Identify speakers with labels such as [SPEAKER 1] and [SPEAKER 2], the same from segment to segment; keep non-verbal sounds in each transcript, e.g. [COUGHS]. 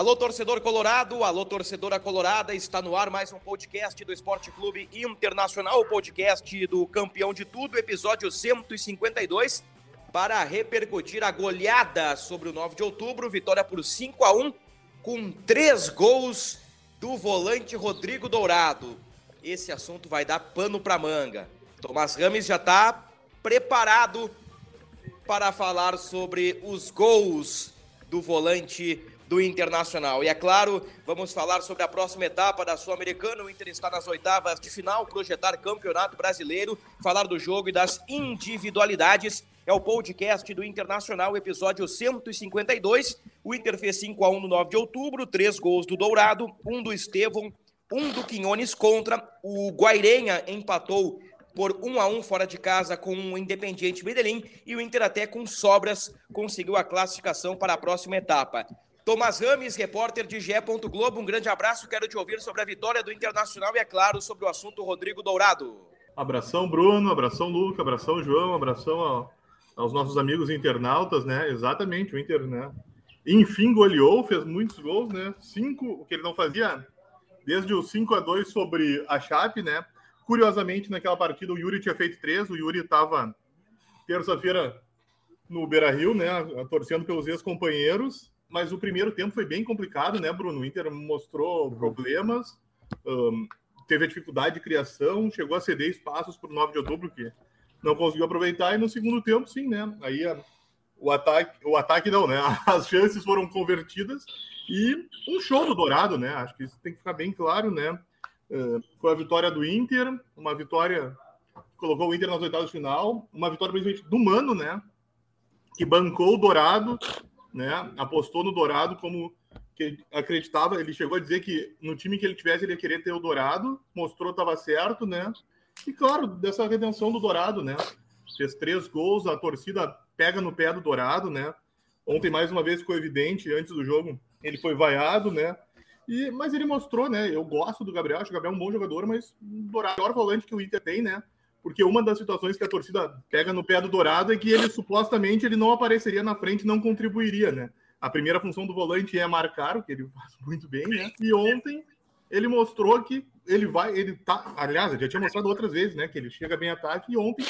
[SPEAKER 1] Alô, torcedor colorado, alô, torcedora colorada, está no ar mais um podcast do Esporte Clube Internacional, o podcast do campeão de tudo, episódio 152, para repercutir a goleada sobre o 9 de outubro, vitória por 5 a 1 com três gols do volante Rodrigo Dourado. Esse assunto vai dar pano para manga. Tomás Rames já está preparado para falar sobre os gols do volante do Internacional. E é claro, vamos falar sobre a próxima etapa da Sul-Americana. O Inter está nas oitavas de final, projetar campeonato brasileiro, falar do jogo e das individualidades. É o podcast do Internacional, episódio 152. O Inter fez 5 a 1 no 9 de outubro, três gols do Dourado, um do Estevão, um do Quinones contra. O Guairenha empatou por 1 a 1 fora de casa com o Independiente Medellín e o Inter até com sobras conseguiu a classificação para a próxima etapa. Tomás Rames, repórter de GE. Globo, um grande abraço. Quero te ouvir sobre a vitória do Internacional e, é claro, sobre o assunto Rodrigo Dourado.
[SPEAKER 2] Abração, Bruno, abração, Luca, abração, João, abração ao, aos nossos amigos internautas, né? Exatamente, o Inter, né? Enfim, goleou, fez muitos gols, né? Cinco, o que ele não fazia desde o 5 a 2 sobre a Chape, né? Curiosamente, naquela partida, o Yuri tinha feito três, o Yuri estava terça-feira no Beira Rio, né? Torcendo pelos ex-companheiros, mas o primeiro tempo foi bem complicado, né, Bruno? O Inter mostrou problemas, um, teve a dificuldade de criação, chegou a ceder espaços para o 9 de outubro, que não conseguiu aproveitar, e no segundo tempo, sim, né? Aí a, o ataque, o ataque não, né? [LAUGHS] As chances foram convertidas e um show do Dourado, né? Acho que isso tem que ficar bem claro, né? Uh, foi a vitória do Inter, uma vitória que colocou o Inter nas oitavas de final, uma vitória principalmente do Mano, né? Que bancou o Dourado, né? Apostou no Dourado como que acreditava, ele chegou a dizer que no time que ele tivesse ele ia querer ter o Dourado, mostrou estava certo, né? E claro, dessa redenção do Dourado, né? Fez três gols, a torcida pega no pé do Dourado, né? Ontem, mais uma vez, ficou evidente, antes do jogo, ele foi vaiado, né? E, mas ele mostrou, né? Eu gosto do Gabriel, acho que o Gabriel é um bom jogador, mas o Dourado é o melhor volante que o Inter tem, né? Porque uma das situações que a torcida pega no pé do Dourado é que ele supostamente ele não apareceria na frente, não contribuiria, né? A primeira função do volante é marcar, o que ele [LAUGHS] faz muito bem, né? E ontem ele mostrou que ele vai, ele tá, aliás, ele já tinha mostrado outras vezes, né, que ele chega bem em ataque e ontem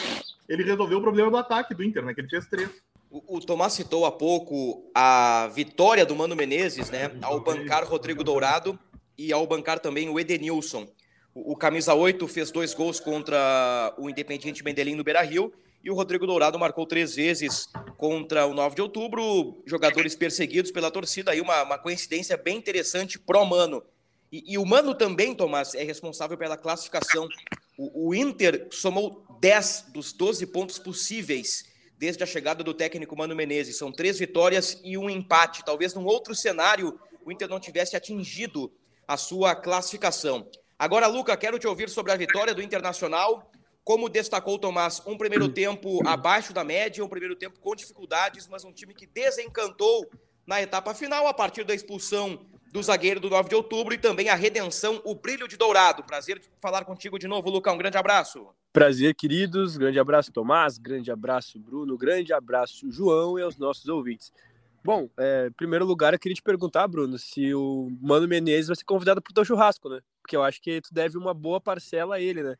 [SPEAKER 2] ele resolveu o problema do ataque do Inter, né, que ele fez três.
[SPEAKER 1] O, o Tomás citou há pouco a vitória do Mano Menezes, né, ao bancar Rodrigo Dourado e ao bancar também o Edenilson. O, camisa 8 fez dois gols contra o Independiente Medellín no Beira-Rio e o Rodrigo Dourado marcou três vezes contra o 9 de outubro, jogadores perseguidos pela torcida, aí uma, uma coincidência bem interessante pró-Mano. E, e, o Mano também, Tomás, é responsável pela classificação. O, o, Inter somou 10 dos 12 pontos possíveis desde a chegada do técnico Mano Menezes. São três vitórias e um empate. Talvez num outro cenário o Inter não tivesse atingido a sua classificação. Agora, Luca, quero te ouvir sobre a vitória do Internacional. Como destacou o Tomás, um primeiro tempo abaixo da média, um primeiro tempo com dificuldades, mas um time que desencantou na etapa final a partir da expulsão do zagueiro do 9 de outubro e também a redenção, o brilho de dourado. Prazer falar contigo de novo, Lucão. Um grande abraço.
[SPEAKER 3] Prazer, queridos. Grande abraço, Tomás. Grande abraço, Bruno. Grande abraço, João e aos nossos ouvintes. Bom, é, em primeiro lugar, eu queria te perguntar, Bruno, se o Mano Menezes vai ser convidado para o teu churrasco, né? Porque eu acho que tu deve uma boa parcela a ele, né?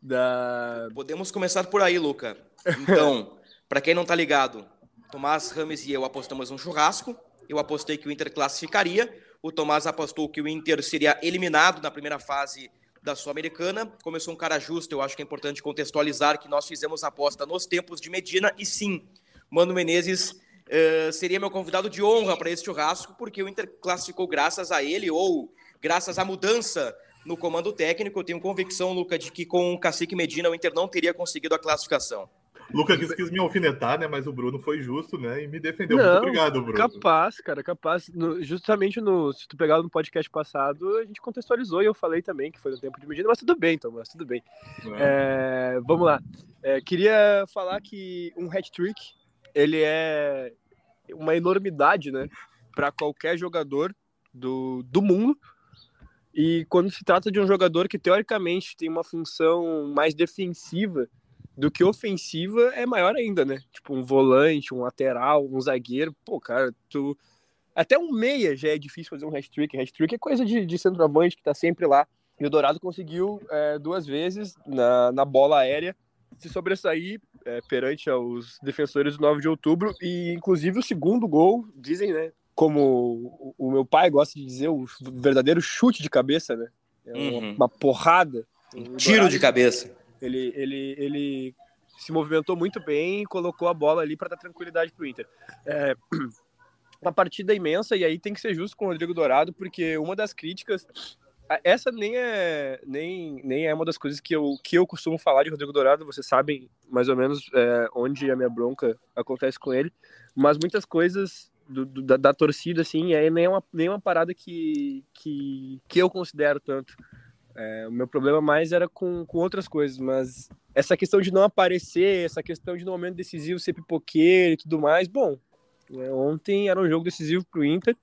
[SPEAKER 3] Da...
[SPEAKER 1] Podemos começar por aí, Luca. Então, [LAUGHS] para quem não tá ligado, Tomás Rames e eu apostamos um churrasco. Eu apostei que o Inter classificaria. O Tomás apostou que o Inter seria eliminado na primeira fase da Sul-Americana. Começou um cara justo, eu acho que é importante contextualizar que nós fizemos a aposta nos tempos de Medina e sim, Mano Menezes uh, seria meu convidado de honra para esse churrasco, porque o Inter classificou graças a ele ou graças à mudança no comando técnico. Eu tenho convicção, Luca, de que com o Cacique Medina o Inter não teria conseguido a classificação.
[SPEAKER 2] Luca quis, quis me alfinetar, né? Mas o Bruno foi justo, né? E me defendeu.
[SPEAKER 3] Não,
[SPEAKER 2] Muito obrigado, Bruno.
[SPEAKER 3] Capaz, cara, capaz. No, justamente no. Se tu pegar no podcast passado, a gente contextualizou e eu falei também que foi no tempo de medida, mas tudo bem, Thomas, tudo bem. É. É, vamos lá. É, queria falar que um hat-trick, ele é uma enormidade, né? Para qualquer jogador do, do mundo. E quando se trata de um jogador que teoricamente tem uma função mais defensiva do que ofensiva, é maior ainda, né? Tipo um volante, um lateral, um zagueiro. Pô, cara, tu. Até um meia já é difícil fazer um hat-trick. Hat-trick é coisa de, de centroavante que tá sempre lá. E o Dourado conseguiu é, duas vezes na, na bola aérea se sobressair é, perante aos defensores do 9 de outubro. E, inclusive, o segundo gol, dizem, né? Como o, o meu pai gosta de dizer, o verdadeiro chute de cabeça, né? É uma,
[SPEAKER 1] Uhum.
[SPEAKER 3] uma porrada.
[SPEAKER 1] Um tiro
[SPEAKER 3] Dourado,
[SPEAKER 1] de cabeça.
[SPEAKER 3] Ele, ele, ele se movimentou muito bem e colocou a bola ali para dar tranquilidade para o Inter. É, [CLEARS THROAT] uma partida imensa, e aí tem que ser justo com o Rodrigo Dourado, porque uma das críticas. Essa nem é, nem, nem é uma das coisas que eu, que eu costumo falar de Rodrigo Dourado, vocês sabem mais ou menos é, onde a minha bronca acontece com ele, mas muitas coisas do- do- da, da torcida, assim, é nem uma, nem uma parada que, que, que eu considero tanto. É, o meu problema mais era com, com outras coisas, mas essa questão de não aparecer, essa questão de no momento decisivo ser pipoqueiro e tudo mais, bom, né, ontem era um jogo decisivo pro Inter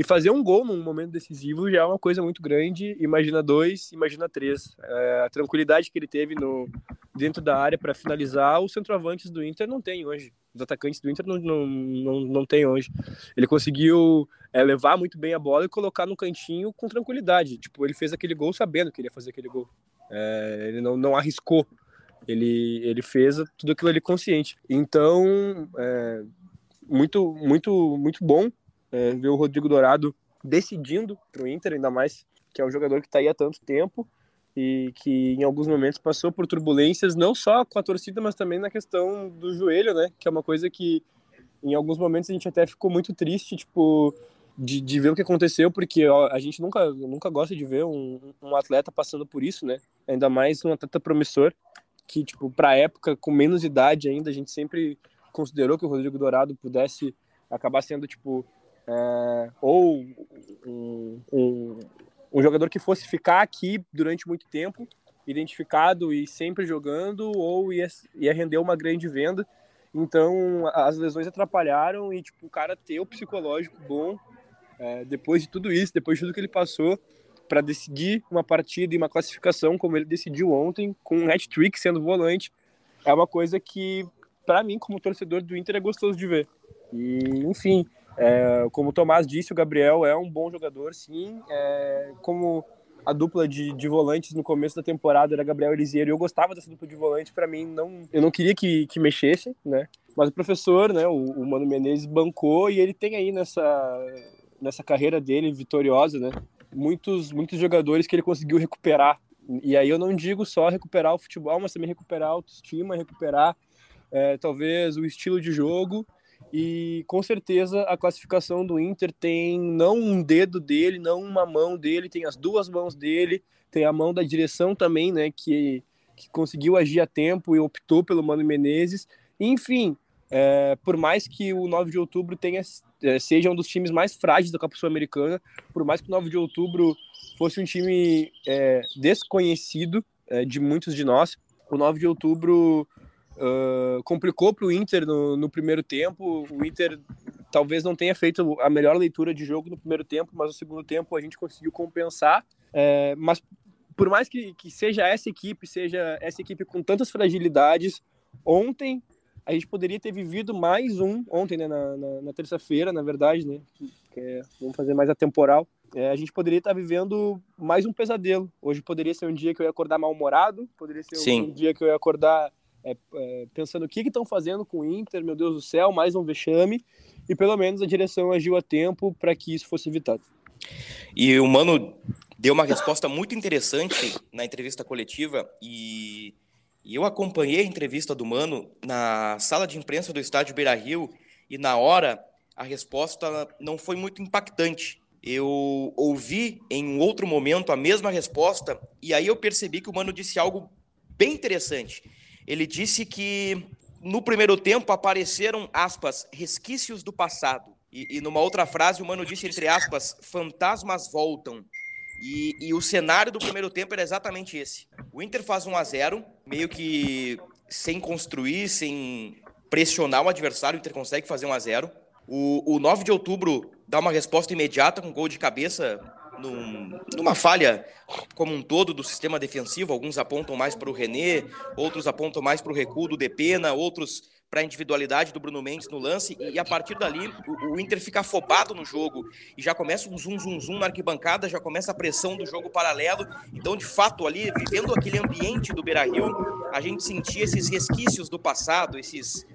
[SPEAKER 3] e fazer um gol num momento decisivo já é uma coisa muito grande. Imagina dois, imagina três. É, a tranquilidade que ele teve no, dentro da área para finalizar, os centroavantes do Inter não tem hoje. Os atacantes do Inter não, não, não, não tem hoje. Ele conseguiu é, levar muito bem a bola e colocar no cantinho com tranquilidade. Tipo, ele fez aquele gol sabendo que ele ia fazer aquele gol. É, ele não, não arriscou. Ele, ele fez tudo aquilo ali consciente. Então, é, muito, muito, muito bom é, ver o Rodrigo Dourado decidindo para o Inter, ainda mais que é um jogador que está aí há tanto tempo e que em alguns momentos passou por turbulências, não só com a torcida, mas também na questão do joelho, né? Que é uma coisa que em alguns momentos a gente até ficou muito triste, tipo, de, de ver o que aconteceu, porque ó, a gente nunca, nunca gosta de ver um, um atleta passando por isso, né? Ainda mais um atleta promissor, que, tipo, para a época, com menos idade ainda, a gente sempre considerou que o Rodrigo Dourado pudesse acabar sendo, tipo, é, ou um, um, um jogador que fosse ficar aqui durante muito tempo, identificado e sempre jogando, ou ia, ia render uma grande venda. Então, as lesões atrapalharam e, tipo, o cara ter o psicológico bom é, depois de tudo isso, depois de tudo que ele passou, para decidir uma partida e uma classificação como ele decidiu ontem, com um hat-trick sendo volante, é uma coisa que, para mim, como torcedor do Inter, é gostoso de ver. E, enfim, é, como o Tomás disse, o Gabriel é um bom jogador, sim. É, como a dupla de, de volantes no começo da temporada era Gabriel Elisiero, e eu gostava dessa dupla de volantes, para mim, não, eu não queria que, que mexesse, né? Mas o professor, né, o, o Mano Menezes, bancou e ele tem aí nessa, nessa carreira dele vitoriosa, né? Muitos, muitos jogadores que ele conseguiu recuperar. E aí eu não digo só recuperar o futebol, mas também recuperar a autoestima, recuperar é, talvez o estilo de jogo. E com certeza a classificação do Inter tem não um dedo dele, não uma mão dele, tem as duas mãos dele, tem a mão da direção também, né? Que, que conseguiu agir a tempo e optou pelo Mano Menezes. Enfim, é, por mais que o 9 de outubro tenha, é, seja um dos times mais frágeis da Copa Sul-Americana, por mais que o 9 de outubro fosse um time é, desconhecido é, de muitos de nós, o 9 de outubro uh, complicou para o Inter no, no, primeiro tempo. O Inter talvez não tenha feito a melhor leitura de jogo no primeiro tempo, mas no segundo tempo a gente conseguiu compensar. É, mas por mais que, que seja essa equipe, seja essa equipe com tantas fragilidades, ontem a gente poderia ter vivido mais um, ontem, né, na, na, na terça-feira, na verdade, né, que é, vamos fazer mais a temporal, é, a gente poderia estar vivendo mais um pesadelo. Hoje poderia ser um dia que eu ia acordar mal-humorado, poderia ser um, um, dia que eu ia acordar é, é, pensando o que estão fazendo com o Inter, meu Deus do céu, mais um vexame, e pelo menos a direção agiu a tempo para que isso fosse evitado.
[SPEAKER 1] E o Mano deu uma resposta muito interessante na entrevista coletiva e e eu acompanhei a entrevista do Mano na sala de imprensa do estádio Beira Rio e na hora a resposta não foi muito impactante. Eu ouvi em um outro momento a mesma resposta e aí eu percebi que o Mano disse algo bem interessante. Ele disse que no primeiro tempo apareceram, aspas, resquícios do passado. E, e numa outra frase, o Mano disse, entre aspas, fantasmas voltam. E, e, o cenário do primeiro tempo era exatamente esse. O Inter faz 1 a 0 meio que sem construir, sem pressionar o adversário, o Inter consegue fazer 1 a 0 o, o 9 de outubro dá uma resposta imediata com gol de cabeça num, numa falha como um todo do sistema defensivo. Alguns apontam mais para o René, outros apontam mais para o recuo do Depena, outros para a individualidade do Bruno Mendes no lance. E, a partir dali, o, o, Inter fica afobado no jogo e já começa um zoom, zoom, zoom na arquibancada, já começa a pressão do jogo paralelo. Então, de fato, ali, vivendo aquele ambiente do Beira Rio, a gente sentia esses resquícios do passado, esses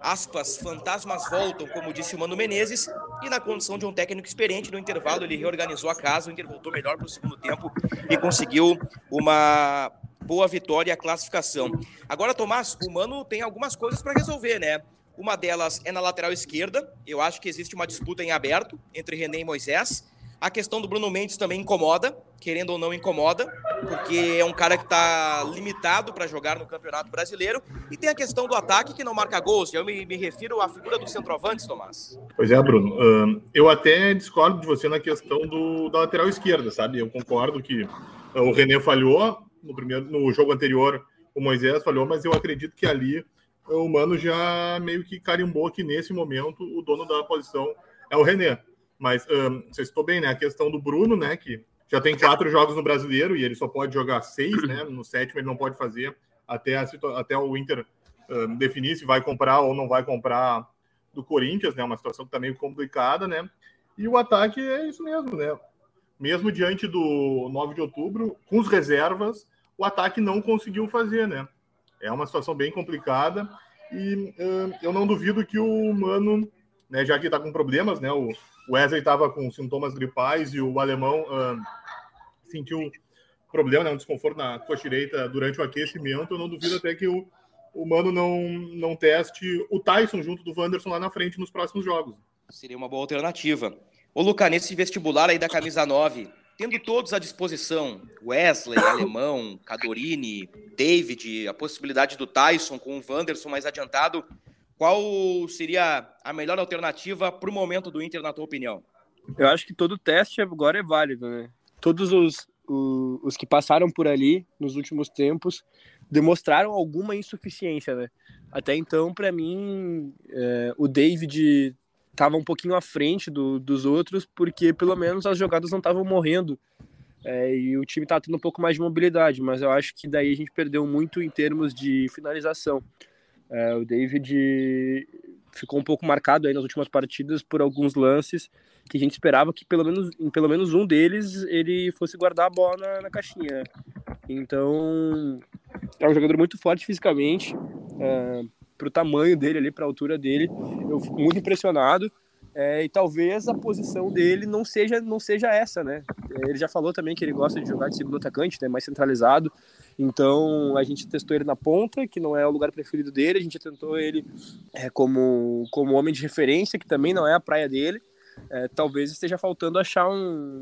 [SPEAKER 1] aspas, fantasmas voltam, como disse o Mano Menezes, e na condição de um técnico experiente, no intervalo ele reorganizou a casa, o Inter voltou melhor para o segundo tempo e conseguiu uma boa vitória e a classificação. Agora, Tomás, o Mano tem algumas coisas para resolver, né? Uma delas é na lateral esquerda, eu acho que existe uma disputa em aberto entre René e Moisés, a questão do Bruno Mendes também incomoda, querendo ou não incomoda, porque é um cara que está limitado para jogar no Campeonato Brasileiro. E tem a questão do ataque que não marca gols. Eu me, me refiro à figura do centroavante, Tomás.
[SPEAKER 2] Pois é, Bruno. Eu até discordo de você na questão do, da lateral esquerda, sabe? Eu concordo que o René falhou no, primeiro, no jogo anterior, o Moisés falhou, mas eu acredito que ali o Mano já meio que carimbou que nesse momento o dono da posição é o René. Mas um, você citou bem, né? A questão do Bruno, né? Que já tem quatro jogos no brasileiro e ele só pode jogar seis, né? No sétimo ele não pode fazer até, a, até o Inter um, definir se vai comprar ou não vai comprar do Corinthians, né? Uma situação que está meio complicada, né? E o ataque é isso mesmo, né? Mesmo diante do 9 de outubro, com os reservas, o ataque não conseguiu fazer, né? É uma situação bem complicada e um, eu não duvido que o Mano, né, já que está com problemas, né? O Wesley estava com sintomas gripais e o alemão uh, sentiu problema, né, um desconforto na coxa direita durante o aquecimento. Eu não duvido até que o, o Mano não, não teste o Tyson junto do Wanderson lá na frente nos próximos jogos.
[SPEAKER 1] Seria uma boa alternativa. Ô, Luca, nesse vestibular aí da camisa 9, tendo todos à disposição, Wesley, [COUGHS] Alemão, Cadorini, David, a possibilidade do Tyson com o Wanderson mais adiantado, qual seria a melhor alternativa para o momento do Inter, na tua opinião?
[SPEAKER 3] Eu acho que todo teste agora é válido, né? Todos os, os, que passaram por ali nos últimos tempos demonstraram alguma insuficiência, né? Até então, para mim, é, o David estava um pouquinho à frente do, dos outros, porque pelo menos as jogadas não estavam morrendo é, e o time estava tendo um pouco mais de mobilidade, mas eu acho que daí a gente perdeu muito em termos de finalização. É, o David ficou um pouco marcado aí nas últimas partidas por alguns lances que a gente esperava que pelo menos em pelo menos um deles ele fosse guardar a bola na, na caixinha. Então é um jogador muito forte fisicamente, é, para o tamanho dele ali, para a altura dele, eu fico muito impressionado. É, e talvez a posição dele não seja não seja essa, né? Ele já falou também que ele gosta de jogar de segundo atacante, né? Mais centralizado. Então a gente testou ele na ponta, que não é o lugar preferido dele. A gente tentou ele é, como como homem de referência, que também não é a praia dele. É, talvez esteja faltando achar um,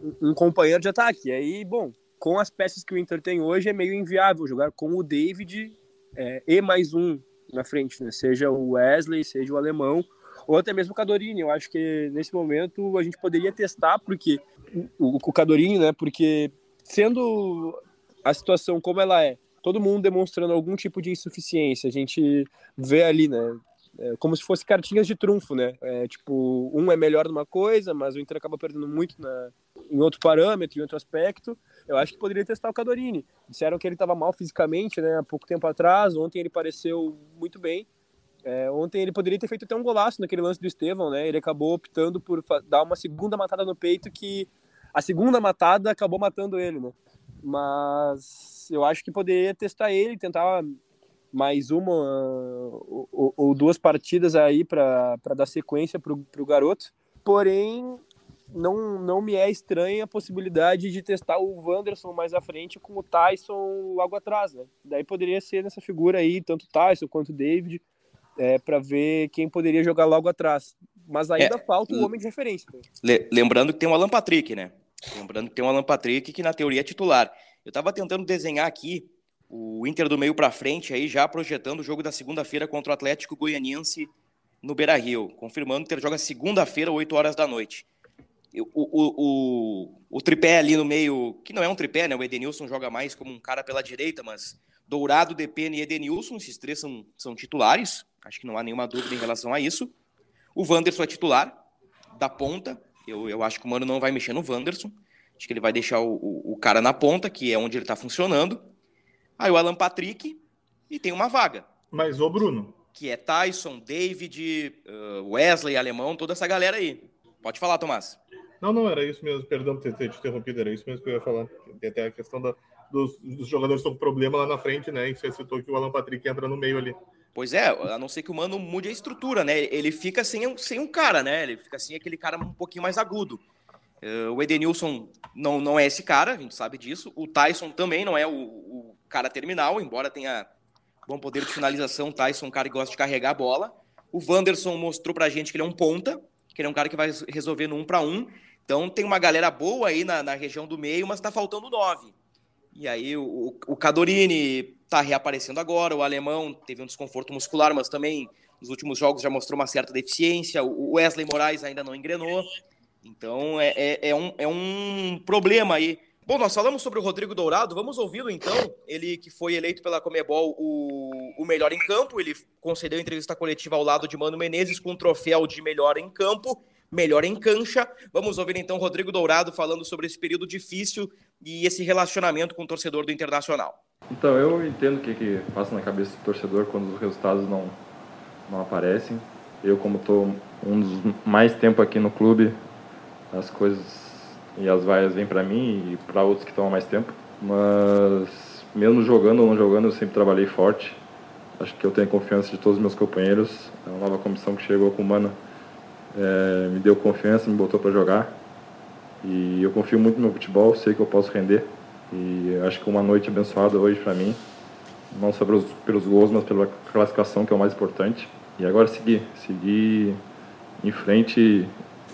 [SPEAKER 3] um, um companheiro de ataque. E aí, bom, com as peças que o Inter tem hoje é meio inviável jogar com o David é, e mais um na frente, né? Seja o Wesley, seja o alemão ou até mesmo o Cadorini. Eu acho que nesse momento a gente poderia testar, porque o, o Cadorini, né? Porque sendo a situação como ela é, todo mundo demonstrando algum tipo de insuficiência, a gente vê ali, né? É como se fosse cartinhas de trunfo, né? É, tipo, um é melhor numa coisa, mas o Inter acaba perdendo muito na, em outro parâmetro, em outro aspecto. Eu acho que poderia testar o Cadorini. Disseram que ele estava mal fisicamente, né? Há pouco tempo atrás. Ontem ele pareceu muito bem. É, ontem ele poderia ter feito até um golaço naquele lance do Estevão, né? Ele acabou optando por dar uma segunda matada no peito que a segunda matada acabou matando ele, né? Mas eu acho que poderia testar ele, tentar mais uma ou, ou duas partidas aí para dar sequência para o garoto. Porém, não, não me é estranha a possibilidade de testar o Wanderson mais à frente com o Tyson logo atrás, né? Daí poderia ser nessa figura aí, tanto Tyson quanto David é, para ver quem poderia jogar logo atrás. Mas ainda é, falta o homem de referência.
[SPEAKER 1] Le lembrando que tem o Alan Patrick, né? Lembrando que tem o Alan Patrick que na teoria é titular. Eu estava tentando desenhar aqui O Inter do meio para frente aí já projetando o jogo da segunda-feira contra o Atlético Goianiense no Beira-Rio, confirmando que ele joga segunda-feira, 8 horas da noite. O, o, o, o, tripé ali no meio, que não é um tripé, né? O Edenilson joga mais como um cara pela direita, mas Dourado, Depene e Edenilson, esses três são, são titulares. Acho que não há nenhuma dúvida em relação a isso. O Wanderson é titular, da ponta. Eu, eu acho que o Mano não vai mexer no Wanderson. Acho que ele vai deixar o, o, o cara na ponta, que é onde ele está funcionando. Aí o Alan Patrick e tem uma vaga.
[SPEAKER 2] Mas o Bruno.
[SPEAKER 1] Que é Tyson, David, Wesley, Alemão, toda essa galera aí. Pode falar, Tomás.
[SPEAKER 2] Não, não, era isso mesmo. Perdão por ter te interrompido, era isso mesmo que eu ia falar. Tem até a questão da, dos, dos, jogadores estão com problema lá na frente, né? E você citou que o Alan Patrick entra no meio ali.
[SPEAKER 1] Pois é, a não ser que o Mano mude a estrutura, né? Ele fica sem, sem um cara, né? Ele fica sem aquele cara um pouquinho mais agudo. Uh, o Edenilson não, não é esse cara, a gente sabe disso. O Tyson também não é o cara terminal, embora tenha bom poder de finalização. Tyson é um cara que gosta de carregar a bola. O Wanderson mostrou pra gente que ele é um ponta, que ele é um cara que vai resolver no um para um. Então tem uma galera boa aí na, na região do meio, mas está faltando nove. E aí o, o Cadorini está reaparecendo agora, o alemão teve um desconforto muscular, mas também nos últimos jogos já mostrou uma certa deficiência. O Wesley Moraes ainda não engrenou. Então é, é, é, um, é um problema aí. Bom, nós falamos sobre o Rodrigo Dourado, vamos ouvi-lo então. Ele que foi eleito pela Comebol o, o melhor em campo, ele concedeu entrevista coletiva ao lado de Mano Menezes com o troféu de melhor em campo melhor em cancha. Vamos ouvir então Rodrigo Dourado falando sobre esse período difícil e esse relacionamento com o torcedor do Internacional.
[SPEAKER 4] Então, eu entendo o que, que passa na cabeça do torcedor quando os resultados não, não aparecem. Eu, como estou um dos mais tempo aqui no clube, as coisas e as vaias vêm para mim e para outros que estão há mais tempo. Mas, mesmo jogando ou não jogando, eu sempre trabalhei forte. Acho que eu tenho confiança de todos os meus companheiros. É uma nova comissão que chegou com o Mano é, me deu confiança, me botou para jogar. E eu confio muito no meu futebol, sei que eu posso render. E acho que uma noite abençoada hoje para mim, não só pelos, pelos gols, mas pela classificação, que é o mais importante. E agora seguir, seguir em frente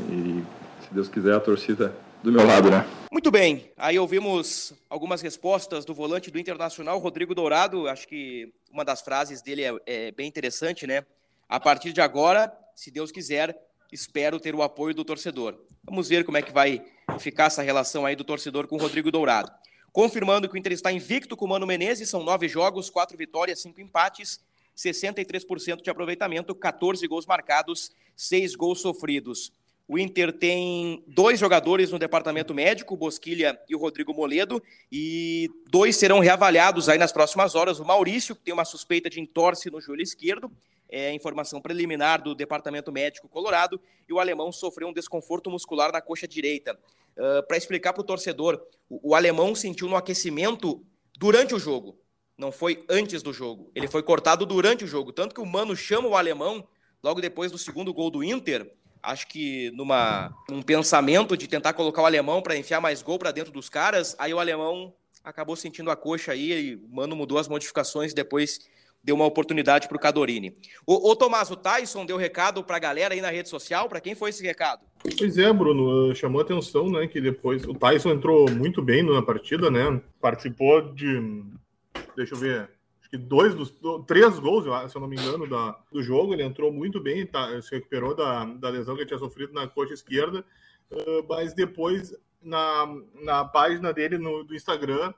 [SPEAKER 4] e, se Deus quiser, a torcida do meu lado, né?
[SPEAKER 1] Muito bem, aí ouvimos algumas respostas do volante do Internacional, Rodrigo Dourado. Acho que uma das frases dele é, é bem interessante, né? A partir de agora, se Deus quiser, espero ter o apoio do torcedor. Vamos ver como é que vai ficar essa relação aí do torcedor com o Rodrigo Dourado. Confirmando que o Inter está invicto com o Mano Menezes, são nove jogos, quatro vitórias, cinco empates, 63% de aproveitamento, 14 gols marcados, seis gols sofridos. O Inter tem dois jogadores no departamento médico, o Bosquilha e o Rodrigo Moledo, e dois serão reavaliados aí nas próximas horas. O Maurício, que tem uma suspeita de entorse no joelho esquerdo, é, informação preliminar do Departamento Médico Colorado, e o alemão sofreu um desconforto muscular na coxa direita. Uh, Para explicar para o torcedor, o alemão sentiu no aquecimento durante o jogo, não foi antes do jogo. Ele foi cortado durante o jogo, tanto que o Mano chama o alemão logo depois do segundo gol do Inter. Acho que numa um pensamento de tentar colocar o alemão para enfiar mais gol para dentro dos caras, aí o alemão acabou sentindo a coxa aí, e o Mano mudou as modificações depois deu uma oportunidade para o Cadorini. Ô, Tomás, o Tyson deu recado para a galera aí na rede social, para quem foi esse recado?
[SPEAKER 2] Pois é, Bruno, chamou a atenção, né, que depois o Tyson entrou muito bem na partida, né, participou de, deixa eu ver, acho que dois dos, três gols, se eu não me engano, da, do jogo, ele entrou muito bem, tá, se recuperou da, da lesão que ele tinha sofrido na coxa esquerda, uh, mas depois na, na página dele no, do Instagram,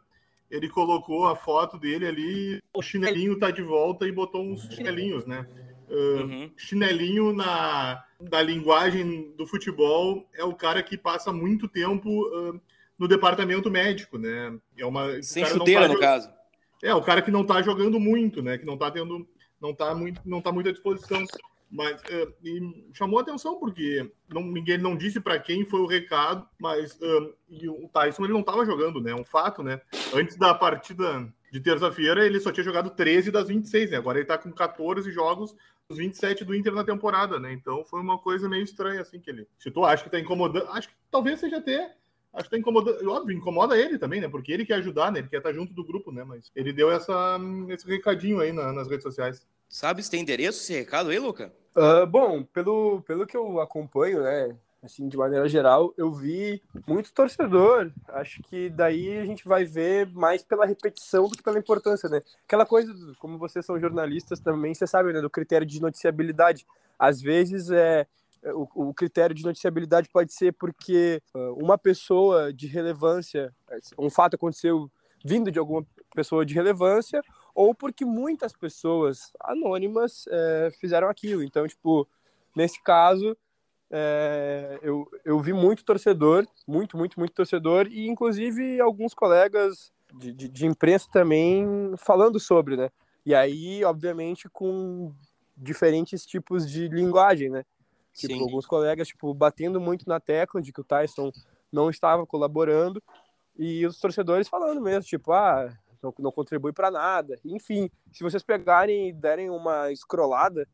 [SPEAKER 2] ele colocou a foto dele ali, o chinelinho tá de volta e botou uns chinelinhos, né? Uh, uhum. Chinelinho na, na linguagem do futebol é o cara que passa muito tempo uh, no departamento médico, né? É uma,
[SPEAKER 1] Sem chuteira, no caso.
[SPEAKER 2] É, o cara que não tá jogando muito, né? Que não tá tendo. Não tá muito, não tá muito à disposição. Mas uh, chamou atenção porque não, ninguém não disse para quem foi o recado, mas uh, o Tyson ele não estava jogando, né? É um fato, né? Antes da partida de terça-feira ele só tinha jogado 13 das 26, né? Agora ele está com 14 jogos dos 27 do Inter na temporada, né? Então foi uma coisa meio estranha assim que ele. Se tu acha que está incomodando, acho que talvez seja até acho que tá incomodando, óbvio, incomoda ele também, né? Porque ele quer ajudar, né? Ele quer estar junto do grupo, né? Mas ele deu essa, esse recadinho aí na, nas redes sociais.
[SPEAKER 1] Sabe se tem endereço esse recado aí, Luca?
[SPEAKER 3] Uh, bom, pelo, pelo que eu acompanho, né, assim, de maneira geral, eu vi muito torcedor. Acho que daí a gente vai ver mais pela repetição do que pela importância, né? Aquela coisa, como vocês são jornalistas também, você sabe, né, do critério de noticiabilidade. Às vezes é o, o critério de noticiabilidade pode ser porque uh, uma pessoa de relevância, um fato aconteceu vindo de alguma pessoa de relevância, ou porque muitas pessoas anônimas é, fizeram aquilo. Então, tipo, nesse caso, é, eu, eu vi muito torcedor, muito, muito, muito torcedor, e inclusive alguns colegas de, de, de imprensa também falando sobre, né? E aí, obviamente, com diferentes tipos de linguagem, né? Tipo, Sim. alguns colegas, tipo, batendo muito na tecla de que o Tyson não estava colaborando, e os torcedores falando mesmo, tipo, ah, não, não contribui para nada. Enfim, se vocês pegarem e derem uma escrolada,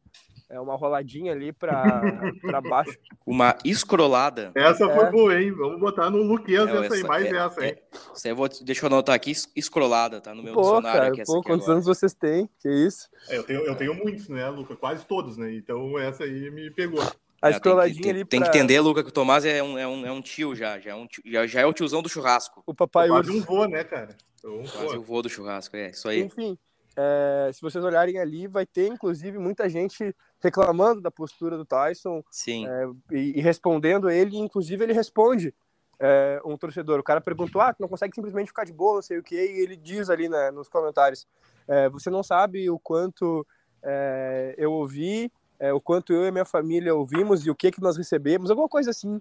[SPEAKER 3] é uma roladinha ali para [LAUGHS] baixo.
[SPEAKER 1] Uma escrolada.
[SPEAKER 2] Essa foi é. boa, hein? Vamos botar no Luquez é, essa aí, mais é, essa, hein?
[SPEAKER 1] É, eu vou, deixa eu anotar aqui, escrolada, tá no meu pô, dicionário.
[SPEAKER 3] Cara,
[SPEAKER 1] aqui,
[SPEAKER 3] pô, quantos anos vocês têm? Que isso?
[SPEAKER 2] É, eu, tenho, eu tenho muitos, né, Luca? Quase todos, né? Então essa aí me pegou.
[SPEAKER 3] A escroladinha tem, ali
[SPEAKER 1] Tem pra... que entender, Luca, que o Tomás é um, é um, é um tio já, já é, um tio, já, já é o tiozão do churrasco.
[SPEAKER 3] O papai
[SPEAKER 2] Quase um vô, né, cara?
[SPEAKER 1] Um Quase o vô do churrasco, é isso aí.
[SPEAKER 3] Enfim, é, se vocês olharem ali, vai ter inclusive muita gente reclamando da postura do Tyson
[SPEAKER 1] Sim.
[SPEAKER 3] É, e, e, respondendo ele, inclusive ele responde é, um torcedor. O cara perguntou: ah, não consegue simplesmente ficar de boa, não sei o que, e ele diz ali né, nos comentários: é, você não sabe o quanto é, eu ouvi, é, o quanto eu e minha família ouvimos e o que que nós recebemos, alguma coisa assim.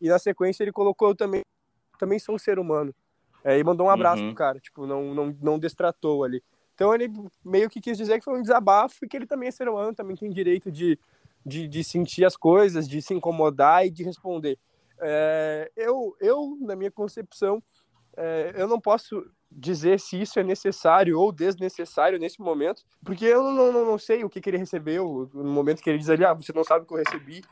[SPEAKER 3] e na sequência ele colocou: eu também, também sou um ser humano. É, e mandou um abraço uhum. pro cara, tipo, não, não, não destratou ali. Então ele meio que quis dizer que foi um desabafo e que ele também é ser humano, também tem direito de, de, de sentir as coisas, de se incomodar e de responder. É, eu, eu, na minha concepção, é, eu não posso dizer se isso é necessário ou desnecessário nesse momento, porque eu não, não, não sei o que, que ele recebeu no momento que ele diz ali, ah, você não sabe o que eu recebi,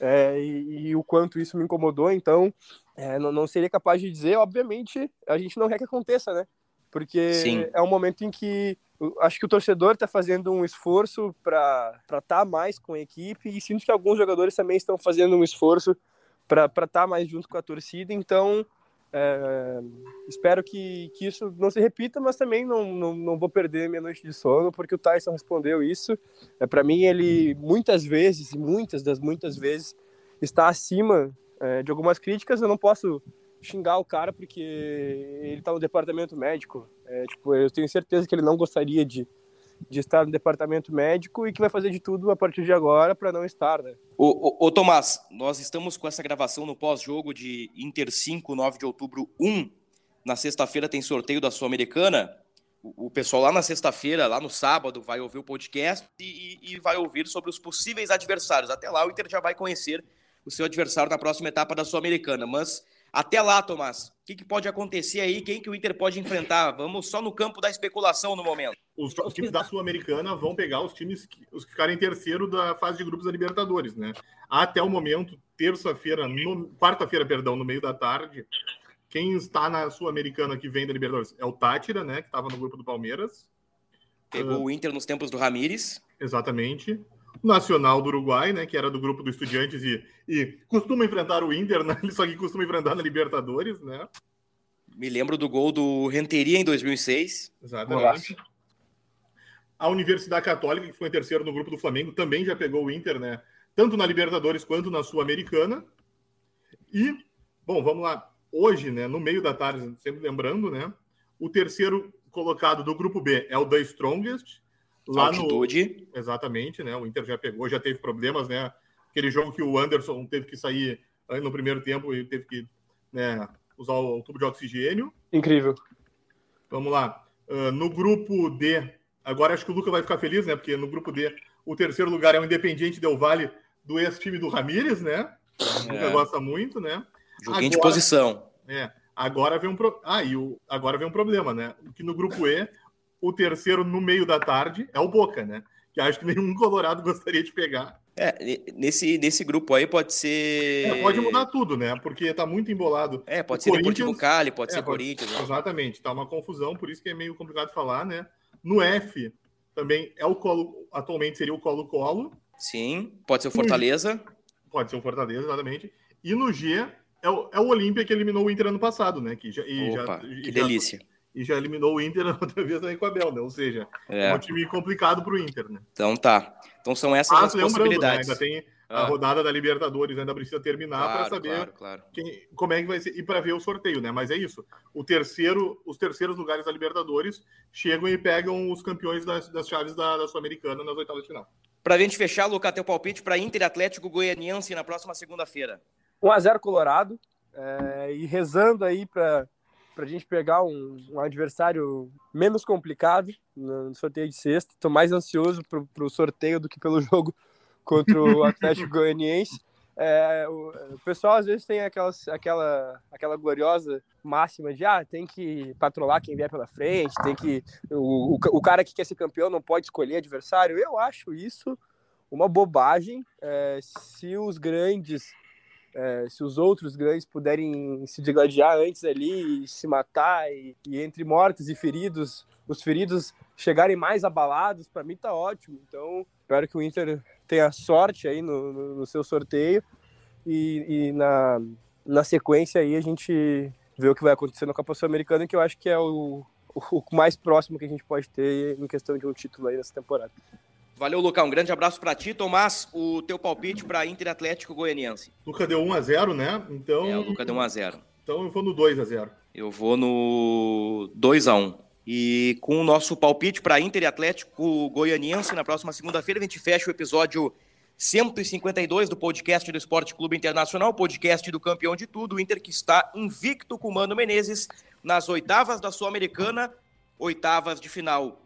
[SPEAKER 3] é, e, e, o quanto isso me incomodou, então é, não, não seria capaz de dizer, obviamente, a gente não quer que aconteça, né? Porque Sim. é um momento em que acho que o torcedor está fazendo um esforço para estar tá mais com a equipe e sinto que alguns jogadores também estão fazendo um esforço para estar tá mais junto com a torcida, então é, espero que, que isso não se repita, mas também não, não, não vou perder minha noite de sono, porque o Tyson respondeu isso. É, Para mim, ele muitas vezes, muitas das muitas vezes, está acima é, de algumas críticas. Eu não posso xingar o cara porque ele está no departamento médico. É, tipo, eu tenho certeza que ele não gostaria de, de estar no departamento médico e que vai fazer de tudo a partir de agora para não estar, né?
[SPEAKER 1] Ô, ô, ô, Tomás, nós estamos com essa gravação no pós-jogo de Inter 5, 9 de outubro 1. Na sexta-feira tem sorteio da Sul-Americana. O, o, pessoal lá na sexta-feira, lá no sábado, vai ouvir o podcast e, e, e vai ouvir sobre os possíveis adversários. Até lá o Inter já vai conhecer o seu adversário na próxima etapa da Sul-Americana. Mas até lá, Tomás, o que, que, pode acontecer aí? Quem que o Inter pode enfrentar? Vamos só no campo da especulação no momento.
[SPEAKER 2] Os, os times da Sul-Americana vão pegar os times que, os que ficarem terceiro da fase de grupos da Libertadores, né? Até o momento, terça-feira, quarta-feira, perdão, no meio da tarde, quem está na Sul-Americana que vem da Libertadores é o Tátira, né? Que estava no grupo do Palmeiras.
[SPEAKER 1] Pegou uh, o Inter nos tempos do Ramires.
[SPEAKER 2] Exatamente. Nacional do Uruguai, né, que era do grupo do Estudiantes e, e costuma enfrentar o Inter, né, só que costuma enfrentar na Libertadores, né?
[SPEAKER 1] Me lembro do gol do Renteria em 2006.
[SPEAKER 2] Exatamente. A Universidade Católica, que foi em terceiro no grupo do Flamengo, também já pegou o Inter, né? Tanto na Libertadores quanto na Sul-Americana. E, bom, vamos lá. Hoje, né, no meio da tarde, sempre lembrando, né? O terceiro colocado do grupo B é o The Strongest,
[SPEAKER 1] Lá Altitude.
[SPEAKER 2] No... Exatamente, né? O Inter já pegou, já teve problemas, né? Aquele jogo que o Anderson teve que sair no primeiro tempo e teve que né, usar o tubo de oxigênio.
[SPEAKER 3] Incrível.
[SPEAKER 2] Vamos lá. Uh, no grupo D, agora acho que o Luca vai ficar feliz, né? Porque no grupo D, o terceiro lugar é o Independiente Del Vale, do ex-time do Ramírez, né? O Luca é. gosta muito, né?
[SPEAKER 1] Joguinho agora, de posição.
[SPEAKER 2] É. Agora vem um pro... ah, e o... agora vem um problema, né? Que no grupo E, o terceiro no meio da tarde é o Boca, né? Que acho que nenhum [LAUGHS] Colorado gostaria de pegar.
[SPEAKER 1] É, nesse, nesse grupo aí pode ser.
[SPEAKER 2] É, pode mudar tudo, né? Porque tá muito embolado.
[SPEAKER 1] É, pode o ser Corinthians... Cali, pode é, ser pode... Corinthians. Né?
[SPEAKER 2] Exatamente, tá uma confusão, por isso que é meio complicado falar, né? No F também é o Colo, atualmente seria o Colo-Colo.
[SPEAKER 1] Sim, pode ser o Fortaleza.
[SPEAKER 2] Pode ser o Fortaleza, exatamente. E no G é o, é o Olímpia que eliminou o Inter ano passado, né? Que já,
[SPEAKER 1] Opa,
[SPEAKER 2] já,
[SPEAKER 1] que
[SPEAKER 2] já,
[SPEAKER 1] delícia.
[SPEAKER 2] E já eliminou o Inter [LAUGHS] outra vez também com a Bel, né? Ou seja, é,
[SPEAKER 1] É.
[SPEAKER 2] um time complicado pro Inter, né?
[SPEAKER 1] Então tá. Então são essas
[SPEAKER 2] Mas
[SPEAKER 1] as
[SPEAKER 2] lembrando, né,
[SPEAKER 1] possibilidades.
[SPEAKER 2] ainda tem a
[SPEAKER 1] Ah.
[SPEAKER 2] rodada da Libertadores, ainda precisa terminar para
[SPEAKER 1] Claro,
[SPEAKER 2] saber
[SPEAKER 1] claro, claro.
[SPEAKER 2] quem, como é que vai ser e para ver o sorteio, né? Mas é isso. O terceiro, os terceiros lugares da Libertadores chegam e pegam os campeões das, das chaves da, da Sul-Americana nas oitavas de final.
[SPEAKER 1] Pra gente fechar, Luca, teu palpite para Inter Atlético Goianiense na próxima segunda-feira.
[SPEAKER 3] 1x0 Colorado. é, e rezando aí para a gente pegar um, um adversário menos complicado no sorteio de sexta. Estou mais ansioso para o sorteio do que pelo [LAUGHS] jogo contra o Atlético Goianiense. É, o, o pessoal às vezes tem aquelas, aquela, aquela gloriosa máxima de ah, tem que patrolar quem vier pela frente, tem que. O, o, o cara que quer ser campeão não pode escolher adversário. Eu acho isso uma bobagem. É, se os grandes é, se os outros grandes puderem se degladiar antes ali, se matar, e, e entre mortos e feridos, os feridos chegarem mais abalados, para mim tá ótimo. Então, espero que o Inter tenha sorte aí no, no, no seu sorteio e, e, na, na sequência aí a gente vê o que vai acontecer na Copa Sul-Americana, que eu acho que é o, o mais próximo que a gente pode ter em questão de um título aí nessa temporada.
[SPEAKER 1] Valeu, Lucas. Um grande abraço para ti. Tomás, o teu palpite para Inter Atlético Goianiense.
[SPEAKER 2] Luca deu 1x0, né? Então,
[SPEAKER 1] É, o Lucas deu 1x0.
[SPEAKER 2] então eu vou no 2x0.
[SPEAKER 1] Eu vou no 2x1. E com o nosso palpite para Inter e Atlético Goianiense na próxima segunda-feira, a gente fecha o episódio 152 do podcast do Esporte Clube Internacional, podcast do campeão de tudo, o Inter que está invicto com o Mano Menezes nas oitavas da Sul-Americana, oitavas de final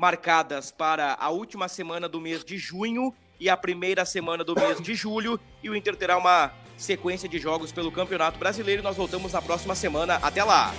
[SPEAKER 1] marcadas para a última semana do mês de junho e a primeira semana do mês de julho, e o Inter terá uma sequência de jogos pelo Campeonato Brasileiro. Nós voltamos na próxima semana. Até lá!